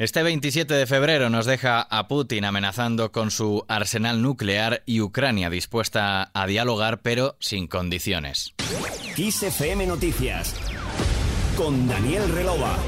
Este 27 de febrero nos deja a Putin amenazando con su arsenal nuclear y Ucrania dispuesta a dialogar pero sin condiciones. Noticias con Daniel Relova.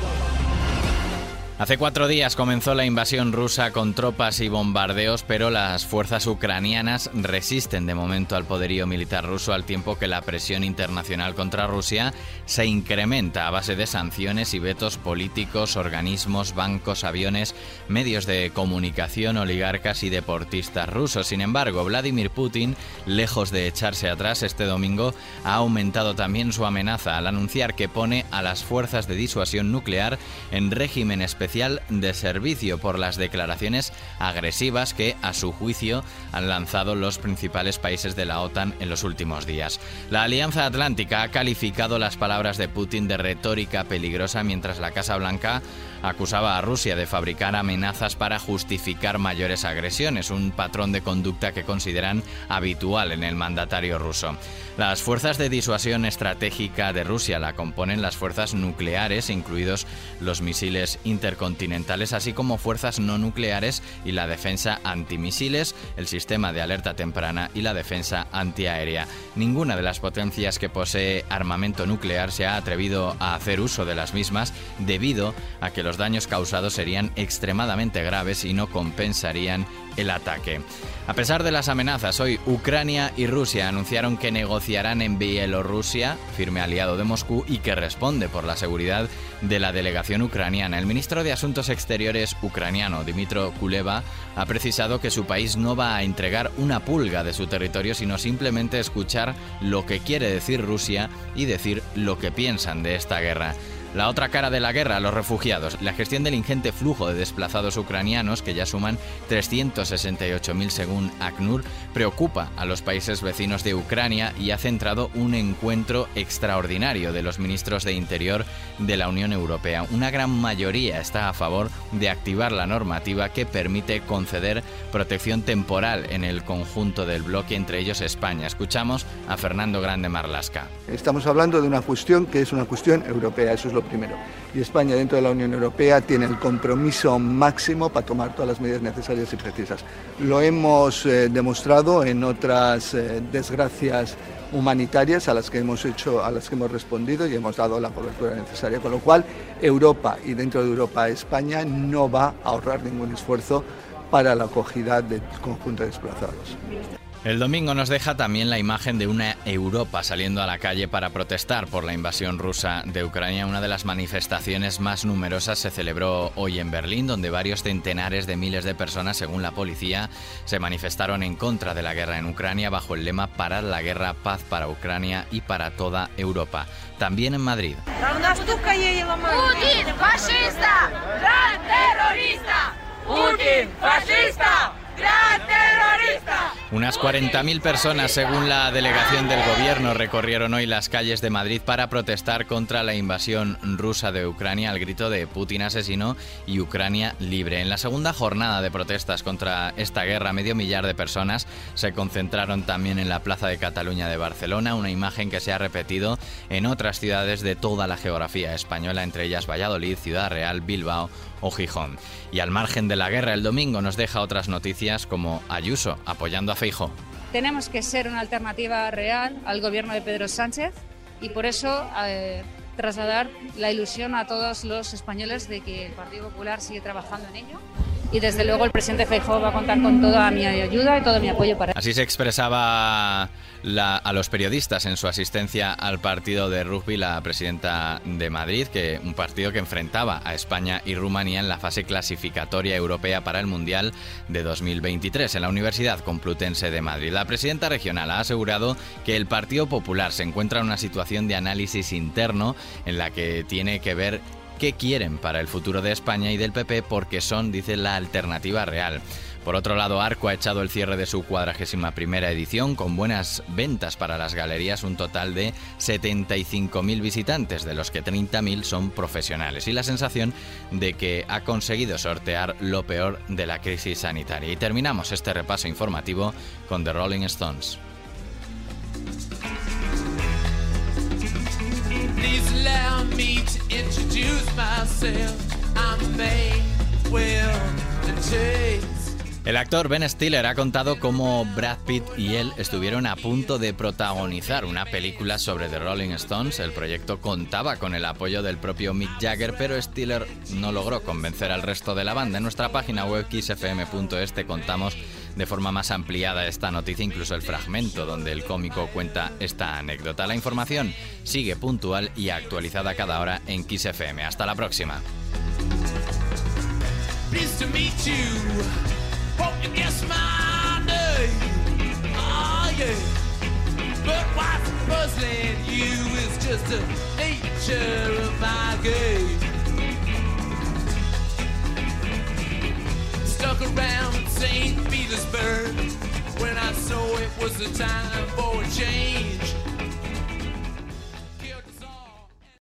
Hace cuatro días comenzó la invasión rusa con tropas y bombardeos, pero las fuerzas ucranianas resisten de momento al poderío militar ruso al tiempo que la presión internacional contra Rusia se incrementa a base de sanciones y vetos políticos, organismos, bancos, aviones, medios de comunicación, oligarcas y deportistas rusos. Sin embargo, Vladimir Putin, lejos de echarse atrás este domingo, ha aumentado también su amenaza al anunciar que pone a las fuerzas de disuasión nuclear en régimen especial de servicio por las declaraciones agresivas que, a su juicio, han lanzado los principales países de la OTAN en los últimos días. La Alianza Atlántica ha calificado las palabras de Putin de retórica peligrosa mientras la Casa Blanca acusaba a Rusia de fabricar amenazas para justificar mayores agresiones, un patrón de conducta que consideran habitual en el mandatario ruso. Las fuerzas de disuasión estratégica de Rusia la componen las fuerzas nucleares, incluidos los misiles intercontinentales, así como fuerzas no nucleares y la defensa antimisiles, el sistema de alerta temprana y la defensa antiaérea. Ninguna de las potencias que posee armamento nuclear se ha atrevido a hacer uso de las mismas debido a que los daños causados serían extremadamente graves y no compensarían el ataque. A pesar de las amenazas, hoy Ucrania y Rusia anunciaron que negociarán en Bielorrusia, firme aliado de Moscú, y que responde por la seguridad de la delegación ucraniana. El ministro de Asuntos Exteriores ucraniano, Dimitro Kuleva, ha precisado que su país no va a entregar una pulga de su territorio, sino simplemente escuchar lo que quiere decir Rusia y decir lo que piensan de esta guerra. La otra cara de la guerra, los refugiados. La gestión del ingente flujo de desplazados ucranianos, que ya suman 368.000 según ACNUR, preocupa a los países vecinos de Ucrania y ha centrado un encuentro extraordinario de los ministros de Interior de la Unión Europea. Una gran mayoría está a favor de activar la normativa que permite conceder protección temporal en el conjunto del bloque, entre ellos España. Escuchamos a Fernando Grande Marlasca. Estamos hablando de una cuestión que es una cuestión europea, eso es lo primero. Y España dentro de la Unión Europea tiene el compromiso máximo para tomar todas las medidas necesarias y precisas. Lo hemos eh, demostrado en otras eh, desgracias humanitarias a las que hemos hecho, a las que hemos respondido y hemos dado la cobertura necesaria, con lo cual Europa y dentro de Europa España no va a ahorrar ningún esfuerzo para la acogida del conjunto de desplazados. El domingo nos deja también la imagen de una Europa saliendo a la calle para protestar por la invasión rusa de Ucrania. Una de las manifestaciones más numerosas se celebró hoy en Berlín, donde varios centenares de miles de personas, según la policía, se manifestaron en contra de la guerra en Ucrania bajo el lema Parar la guerra, paz para Ucrania y para toda Europa. También en Madrid. ¡Putin, fascista! ¡Gran terrorista! ¡Putin, fascista! ¡Gran terrorista! Unas 40.000 personas, según la delegación del gobierno, recorrieron hoy las calles de Madrid para protestar contra la invasión rusa de Ucrania al grito de Putin asesino y Ucrania libre. En la segunda jornada de protestas contra esta guerra, medio millar de personas se concentraron también en la Plaza de Cataluña de Barcelona, una imagen que se ha repetido en otras ciudades de toda la geografía española, entre ellas Valladolid, Ciudad Real, Bilbao o Gijón. Y al margen de la guerra, el domingo nos deja otras noticias como Ayuso apoyando a Tenemos que ser una alternativa real al gobierno de Pedro Sánchez y por eso eh, trasladar la ilusión a todos los españoles de que el Partido Popular sigue trabajando en ello y desde luego el presidente Feijóo va a contar con toda mi ayuda y todo mi apoyo para Así se expresaba a los periodistas en su asistencia al partido de rugby la presidenta de Madrid, que un partido que enfrentaba a España y Rumanía en la fase clasificatoria europea para el Mundial de 2023 en la Universidad Complutense de Madrid. La presidenta regional ha asegurado que el Partido Popular se encuentra en una situación de análisis interno en la que tiene que ver qué quieren para el futuro de España y del PP porque son, dice, la alternativa real. Por otro lado, Arco ha echado el cierre de su cuadragésima primera edición con buenas ventas para las galerías, un total de 75.000 visitantes, de los que 30.000 son profesionales, y la sensación de que ha conseguido sortear lo peor de la crisis sanitaria. Y terminamos este repaso informativo con The Rolling Stones. El actor Ben Stiller ha contado cómo Brad Pitt y él estuvieron a punto de protagonizar una película sobre The Rolling Stones. El proyecto contaba con el apoyo del propio Mick Jagger, pero Stiller no logró convencer al resto de la banda. En nuestra página web xfm.es te contamos de forma más ampliada esta noticia, incluso el fragmento donde el cómico cuenta esta anécdota. La información sigue puntual y actualizada cada hora en XFM. Hasta la próxima. St. Petersburg when I saw it was the time for a change.